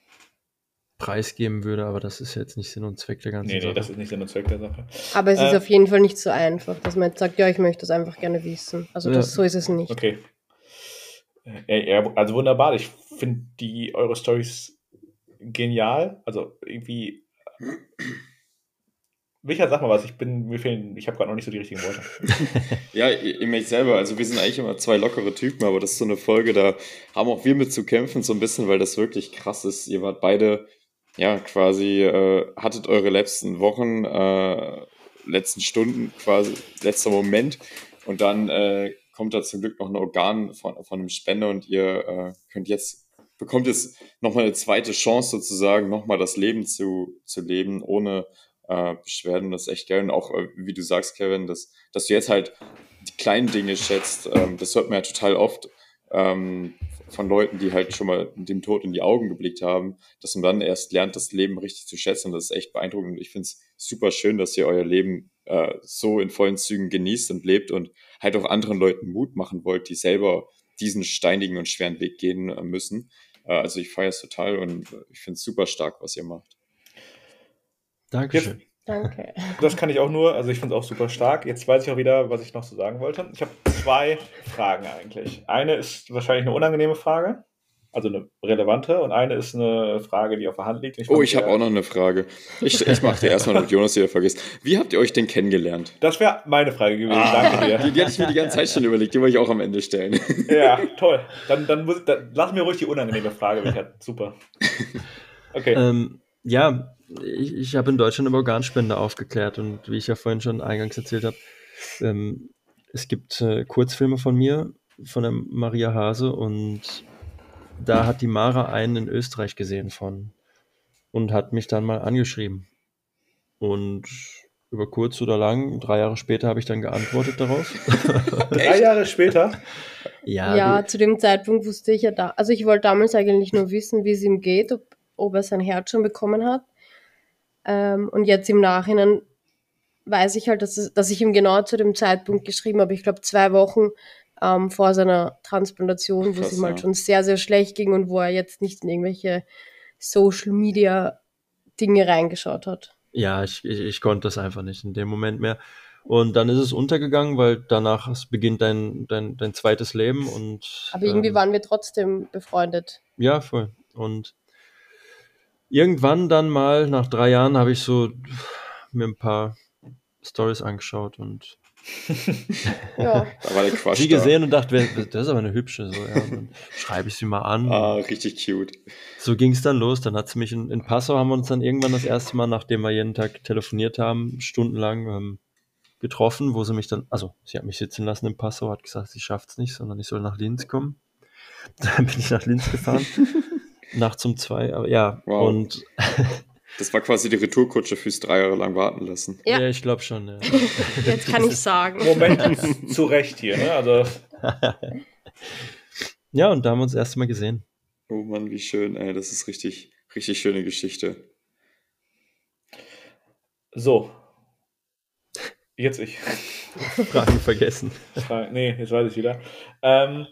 preisgeben würde, aber das ist jetzt nicht Sinn und Zweck der ganzen Nee, nee, Sache. das ist nicht Sinn und Zweck der Sache. Aber es ist Äh, auf jeden Fall nicht so einfach, dass man jetzt sagt, ja, ich möchte das einfach gerne wissen. Also das, Ja. so ist es nicht. Okay. Äh, ja, also wunderbar. Ich finde die eure Stories genial. Also irgendwie. Micha, sag mal was. Ich bin, mir fehlen, ich habe gerade noch nicht so die richtigen Worte. Ja, ihr merkt selber, also wir sind eigentlich immer zwei lockere Typen, aber das ist so eine Folge, da haben auch wir mit zu kämpfen, so ein bisschen, weil das wirklich krass ist. Ihr wart beide, ja, quasi, äh, hattet eure letzten Wochen, äh, letzten Stunden, quasi, letzter Moment und dann äh, kommt da zum Glück noch ein Organ von, von einem Spender und ihr äh, könnt jetzt, bekommt jetzt nochmal eine zweite Chance sozusagen, nochmal das Leben zu, zu leben, ohne äh, Beschwerden. Das ist echt geil. Und auch, äh, wie du sagst, Kevin, dass, dass du jetzt halt die kleinen Dinge schätzt. Ähm, das hört man ja total oft ähm, von Leuten, die halt schon mal dem Tod in die Augen geblickt haben, dass man dann erst lernt, das Leben richtig zu schätzen. Das ist echt beeindruckend. Und ich finde es super schön, dass ihr euer Leben äh, so in vollen Zügen genießt und lebt und halt auch anderen Leuten Mut machen wollt, die selber diesen steinigen und schweren Weg gehen äh, müssen. Äh, also ich feiere es total und ich finde es super stark, was ihr macht. Dankeschön. Danke. Das kann ich auch nur, also ich finde es auch super stark. Jetzt weiß ich auch wieder, was ich noch so sagen wollte. Ich habe zwei Fragen eigentlich. Eine ist wahrscheinlich eine unangenehme Frage, also eine relevante, und eine ist eine Frage, die auf der Hand liegt. Oh, ich habe auch noch eine Frage. Ich, ich mache dir erstmal, damit Jonas wieder vergisst. Wie habt ihr euch denn kennengelernt? Das wäre meine Frage gewesen. Danke dir. Die, die hatte ich mir die ganze Zeit schon überlegt, die wollte ich auch am Ende stellen. Ja, toll. Dann, dann, muss, dann lass mir ruhig die unangenehme Frage, Richard. Super. Okay. Ähm, ja, ich, ich habe in Deutschland über Organspende aufgeklärt und wie ich ja vorhin schon eingangs erzählt habe, ähm, es gibt äh, Kurzfilme von mir, von der Maria Hase und da hat die Mara einen in Österreich gesehen von und hat mich dann mal angeschrieben. Und über kurz oder lang, drei Jahre später habe ich dann geantwortet darauf. Drei Jahre später. ja, Ja, zu dem Zeitpunkt wusste ich ja da. Also ich wollte damals eigentlich nur wissen, wie es ihm geht, ob, ob er sein Herz schon bekommen hat. Ähm, und jetzt im Nachhinein weiß ich halt, dass, es, dass ich ihm genau zu dem Zeitpunkt geschrieben habe. Ich glaube, zwei Wochen ähm, vor seiner Transplantation, wo es ihm halt ja. schon sehr, sehr schlecht ging und wo er jetzt nicht in irgendwelche Social Media Dinge reingeschaut hat. Ja, ich, ich, ich konnte das einfach nicht in dem Moment mehr. Und dann ist es untergegangen, weil danach beginnt dein, dein, dein zweites Leben und. Aber irgendwie ähm, waren wir trotzdem befreundet. Ja, voll. Und irgendwann dann mal, nach drei Jahren, habe ich so mir ein paar Stories angeschaut und Ja. Da war der Quatsch sie da. gesehen und dachte, wer- das ist aber eine hübsche. So, ja, und dann schreibe ich sie mal an. Ah, richtig cute. So ging es dann los. Dann hat sie mich in, in Passau, haben wir uns dann irgendwann das erste Mal, nachdem wir jeden Tag telefoniert haben, stundenlang ähm, getroffen, wo sie mich dann, also sie hat mich sitzen lassen in Passau, hat gesagt, sie schafft es nicht, sondern ich soll nach Linz kommen. Dann bin ich nach Linz gefahren. Nachts um zwei, aber ja. Wow. Und Das war quasi die Retourkutsche fürs drei Jahre lang warten lassen. ja, Ja. ich glaube schon. Ja. Jetzt kann ich sagen. Moment, zu Recht hier, ne? Also, ja, und da haben wir uns das erste Mal gesehen. Oh Mann, wie schön, ey. Das ist richtig, richtig schöne Geschichte. so. Jetzt ich. Fragen vergessen. Nee, jetzt weiß ich wieder. Ähm,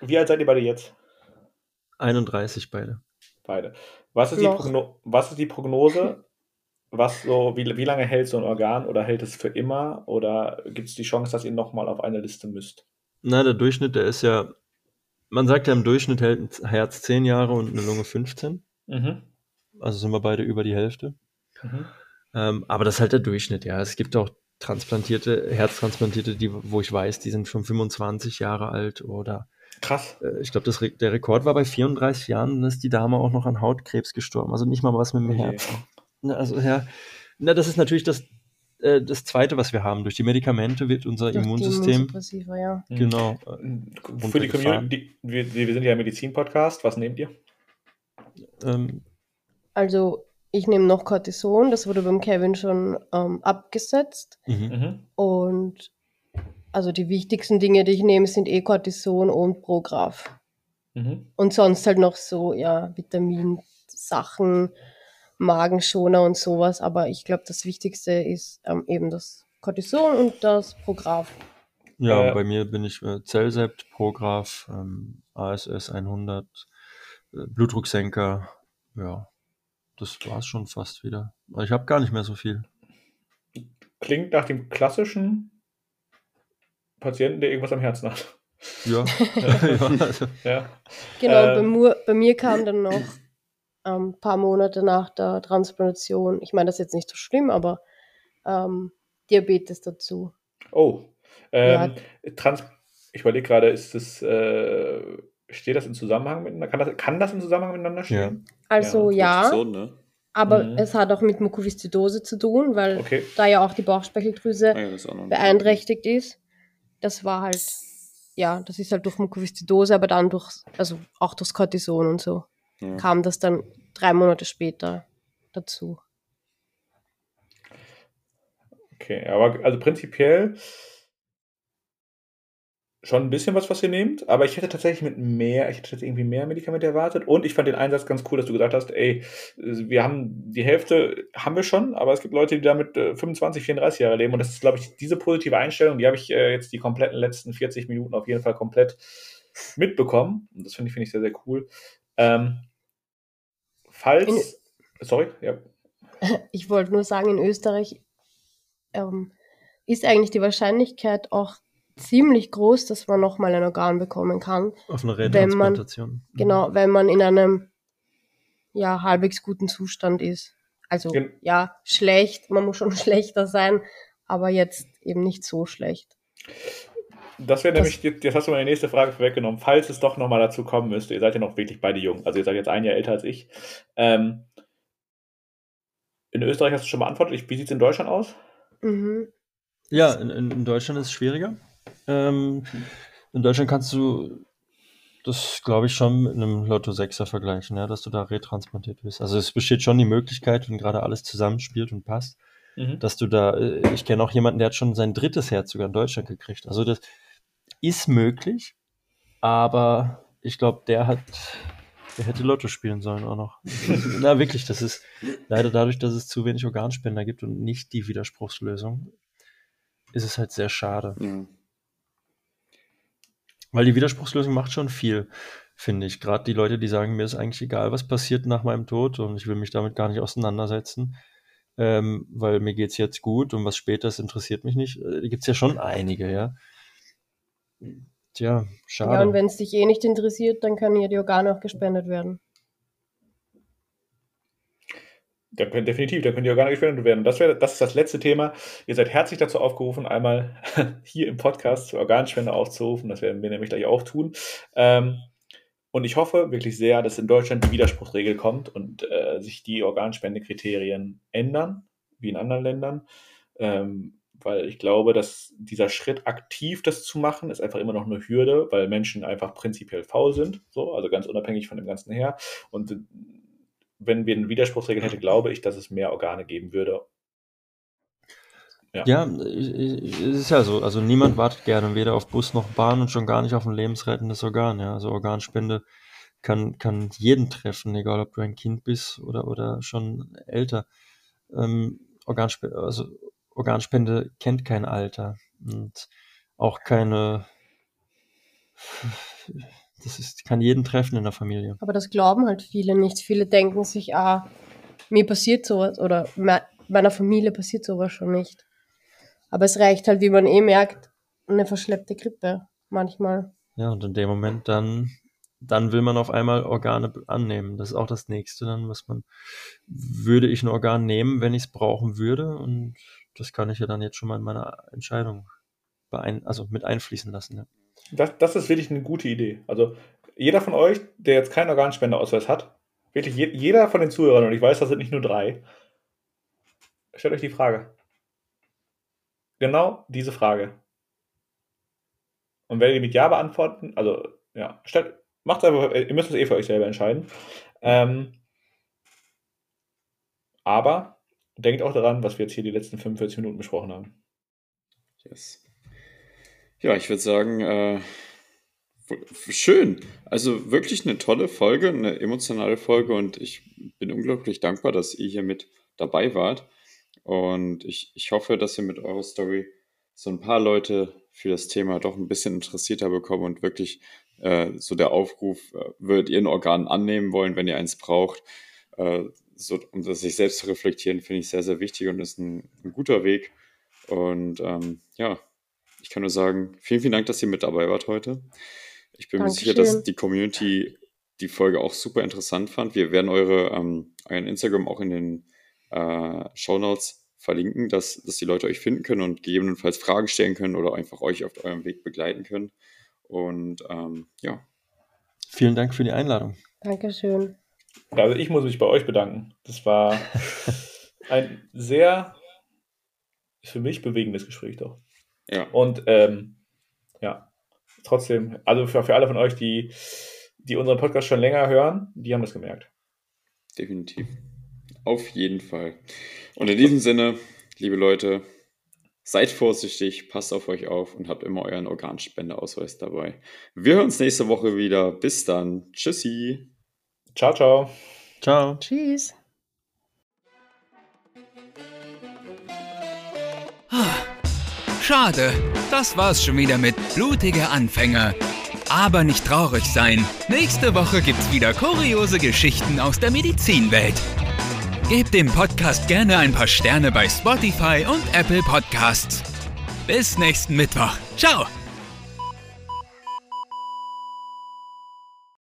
wie alt seid ihr beide jetzt? 31 beide. Beide. Was ist, die. Progno was ist die Prognose? Was so, wie, wie lange hält so ein Organ oder hält es für immer? Oder gibt es die Chance, dass ihr nochmal auf eine Liste müsst? Na, der Durchschnitt, der ist ja, man sagt ja im Durchschnitt hält ein Herz 10 Jahre und eine Lunge 15. Mhm. Also sind wir beide über die Hälfte. Mhm. Ähm, aber das ist halt der Durchschnitt, ja. Es gibt auch transplantierte, Herztransplantierte, die, wo ich weiß, die sind schon 25 Jahre alt oder Krass. äh, ich glaube, Re der Rekord war bei 34 Jahren, dann ist die Dame auch noch an Hautkrebs gestorben. Also nicht mal was mit dem Okay. Herzen. Na, also ja, na, das ist natürlich das, äh, das Zweite, was wir haben. Durch die Medikamente wird unser Durch Immunsystem, ja. Mhm. genau, äh, Für die. Community, die, wir, wir sind ja ein Medizin-Podcast. Was nehmt ihr? ähm, Also ich nehme noch Cortison, das wurde beim Kevin schon ähm, abgesetzt. mhm. Mhm. Und also die wichtigsten Dinge, die ich nehme, sind eh Cortison und Prograf. Mhm. Und sonst halt noch so, ja, Vitamin Sachen, Magenschoner und sowas. Aber ich glaube, das Wichtigste ist ähm, eben das Cortison und das Prograf. Ja, Äh, bei mir bin ich äh, Zellsept, Prograf, ähm, ASS 100, äh, Blutdrucksenker. Ja, das war's schon fast wieder. Aber Ich habe gar nicht mehr so viel. Klingt nach dem klassischen Patienten, der irgendwas am Herzen hat. Ja, ja Ja. Genau, Ähm. bei, mir, bei mir kam dann noch ähm, ein paar Monate nach der Transplantation, ich meine, das ist jetzt nicht so schlimm, aber ähm, Diabetes dazu. Oh. Ähm, Trans ich überlege gerade, ist das, äh, steht das in Zusammenhang miteinander? Kann das, kann das in Zusammenhang miteinander stehen? Also ja, So, ne? aber Mhm. es hat auch mit Mukoviszidose zu tun, weil Okay. da ja auch die Bauchspeicheldrüse Ah, ja, auch beeinträchtigt ist. Das war halt, ja, das ist halt durch Mukoviszidose, aber dann durch, also auch durchs Cortison und so, Ja. kam das dann drei Monate später dazu. Okay, aber also prinzipiell schon ein bisschen was, was ihr nehmt, aber ich hätte tatsächlich mit mehr, ich hätte jetzt irgendwie mehr Medikamente erwartet. Und ich fand den Einsatz ganz cool, dass du gesagt hast, ey, wir haben die Hälfte haben wir schon, aber es gibt Leute, die damit äh, 25, 34 Jahre leben. Und das ist, glaube ich, diese positive Einstellung, die habe ich äh, jetzt die kompletten letzten 40 Minuten auf jeden Fall komplett mitbekommen. Und das finde ich, finde ich sehr, sehr cool. Ähm, falls, sorry, ja, Ich wollte nur sagen, in Österreich ähm, ist eigentlich die Wahrscheinlichkeit auch ziemlich groß, dass man nochmal ein Organ bekommen kann. auf eine Wenn man- Retransplantation. Mhm. Genau, wenn man in einem ja, halbwegs guten Zustand ist. Also Gen- ja, schlecht, man muss schon schlechter sein, aber jetzt eben nicht so schlecht. Das wäre nämlich, jetzt hast du meine nächste Frage vorweggenommen. Falls es doch nochmal dazu kommen müsste, ihr seid ja noch wirklich beide jung, also ihr seid jetzt ein Jahr älter als ich. Ähm, in Österreich hast du schon beantwortet. Wie sieht es in Deutschland aus? Mhm. Ja, in, in, in Deutschland ist es schwieriger. Ähm, in Deutschland kannst du das, glaube ich, schon mit einem Lotto 6er vergleichen, ja, dass du da retransplantiert wirst. Also es besteht schon die Möglichkeit, wenn gerade alles zusammenspielt und passt, Mhm. dass du da, äh, ich kenne auch jemanden, der hat schon sein drittes Herz sogar in Deutschland gekriegt. Also das ist möglich, aber ich glaube, der hat, der hätte Lotto spielen sollen auch noch. Na wirklich, das ist leider dadurch, dass es zu wenig Organspender gibt und nicht die Widerspruchslösung, ist es halt sehr schade. Ja. Weil die Widerspruchslösung macht schon viel, finde ich. Gerade die Leute, die sagen, mir ist eigentlich egal, was passiert nach meinem Tod und ich will mich damit gar nicht auseinandersetzen, ähm, weil mir geht's jetzt gut und was später ist, interessiert mich nicht. Äh, Die gibt's ja schon einige, ja. Tja, Ja, und schade. wenn es dich eh nicht interessiert, dann können ja die Organe auch gespendet werden. Da könnt, definitiv, da könnt ihr Organe gespendet werden. Das, wäre, das ist das letzte Thema. Ihr seid herzlich dazu aufgerufen, einmal hier im Podcast zur Organspende aufzurufen. Das werden wir nämlich gleich auch tun. Ähm, und ich hoffe wirklich sehr, dass in Deutschland die Widerspruchsregel kommt und äh, sich die Organspendekriterien ändern, wie in anderen Ländern. Ähm, weil ich glaube, dass dieser Schritt aktiv das zu machen, ist einfach immer noch eine Hürde, weil Menschen einfach prinzipiell faul sind, so, also ganz unabhängig von dem Ganzen her. Und wenn wir eine Widerspruchsregel hätte, glaube ich, dass es mehr Organe geben würde. Ja, ich- es ist ja so. Also niemand wartet gerne weder auf Bus noch Bahn und schon gar nicht auf ein lebensrettendes Organ. Ja, also Organspende kann, kann jeden treffen, egal ob du ein Kind bist oder, oder schon älter. Ähm, Organspende, also Organspende kennt kein Alter und auch keine. Das ist, kann jeden treffen in der Familie. Aber das glauben halt viele nicht. Viele denken sich, ah, mir passiert sowas oder me meiner Familie passiert sowas schon nicht. Aber es reicht halt, wie man eh merkt, eine verschleppte Grippe manchmal. Ja, und in dem Moment dann, dann will man auf einmal Organe annehmen. Das ist auch das nächste dann, was man, würde ich ein Organ nehmen, wenn ich es brauchen würde? Und das kann ich ja dann jetzt schon mal in meiner Entscheidung beein also mit einfließen lassen. Ja. Das, das ist wirklich eine gute Idee. Also jeder von euch, der jetzt keinen Organspendeausweis hat, wirklich je, jeder von den Zuhörern, und ich weiß, das sind nicht nur drei, stellt euch die Frage. Genau diese Frage. Und wenn ihr mit Ja beantworten, also ja, stellt, macht einfach, ihr müsst es eh für euch selber entscheiden. Ähm, aber denkt auch daran, was wir jetzt hier die letzten 45 Minuten besprochen haben. Yes. Ja, ich würde sagen, äh, Schön. Also wirklich eine tolle Folge, eine emotionale Folge und ich bin unglaublich dankbar, dass ihr hier mit dabei wart. Und ich, ich hoffe, dass ihr mit eurer Story so ein paar Leute für das Thema doch ein bisschen interessierter bekommen und wirklich äh, so der Aufruf, äh, würdet ihr ein Organ annehmen wollen, wenn ihr eins braucht, äh, so, um das sich selbst zu reflektieren, finde ich sehr, sehr wichtig und ist ein, ein guter Weg. Und ähm, ja, ich kann nur sagen, vielen, vielen Dank, dass ihr mit dabei wart heute. Ich bin Dankeschön. mir sicher, dass die Community die Folge auch super interessant fand. Wir werden eure, ähm, euren Instagram auch in den äh, Show Notes verlinken, dass, dass die Leute euch finden können und gegebenenfalls Fragen stellen können oder einfach euch auf eurem Weg begleiten können. Und ähm, ja. Vielen Dank für die Einladung. Dankeschön. Also ich muss mich bei euch bedanken. Das war ein sehr für mich bewegendes Gespräch doch. Ja. Und ähm, ja, trotzdem, also für, für alle von euch, die, die unseren Podcast schon länger hören, die haben das gemerkt. Definitiv. Auf jeden Fall. Und in diesem Sinne, liebe Leute, seid vorsichtig, passt auf euch auf und habt immer euren Organspendeausweis dabei. Wir hören uns nächste Woche wieder. Bis dann. Tschüssi. Ciao, ciao. Ciao. Tschüss. Schade, das war's schon wieder mit Blutige Anfänger. Aber nicht traurig sein. Nächste Woche gibt's wieder kuriose Geschichten aus der Medizinwelt. Gebt dem Podcast gerne ein paar Sterne bei Spotify und Apple Podcasts. Bis nächsten Mittwoch. Ciao!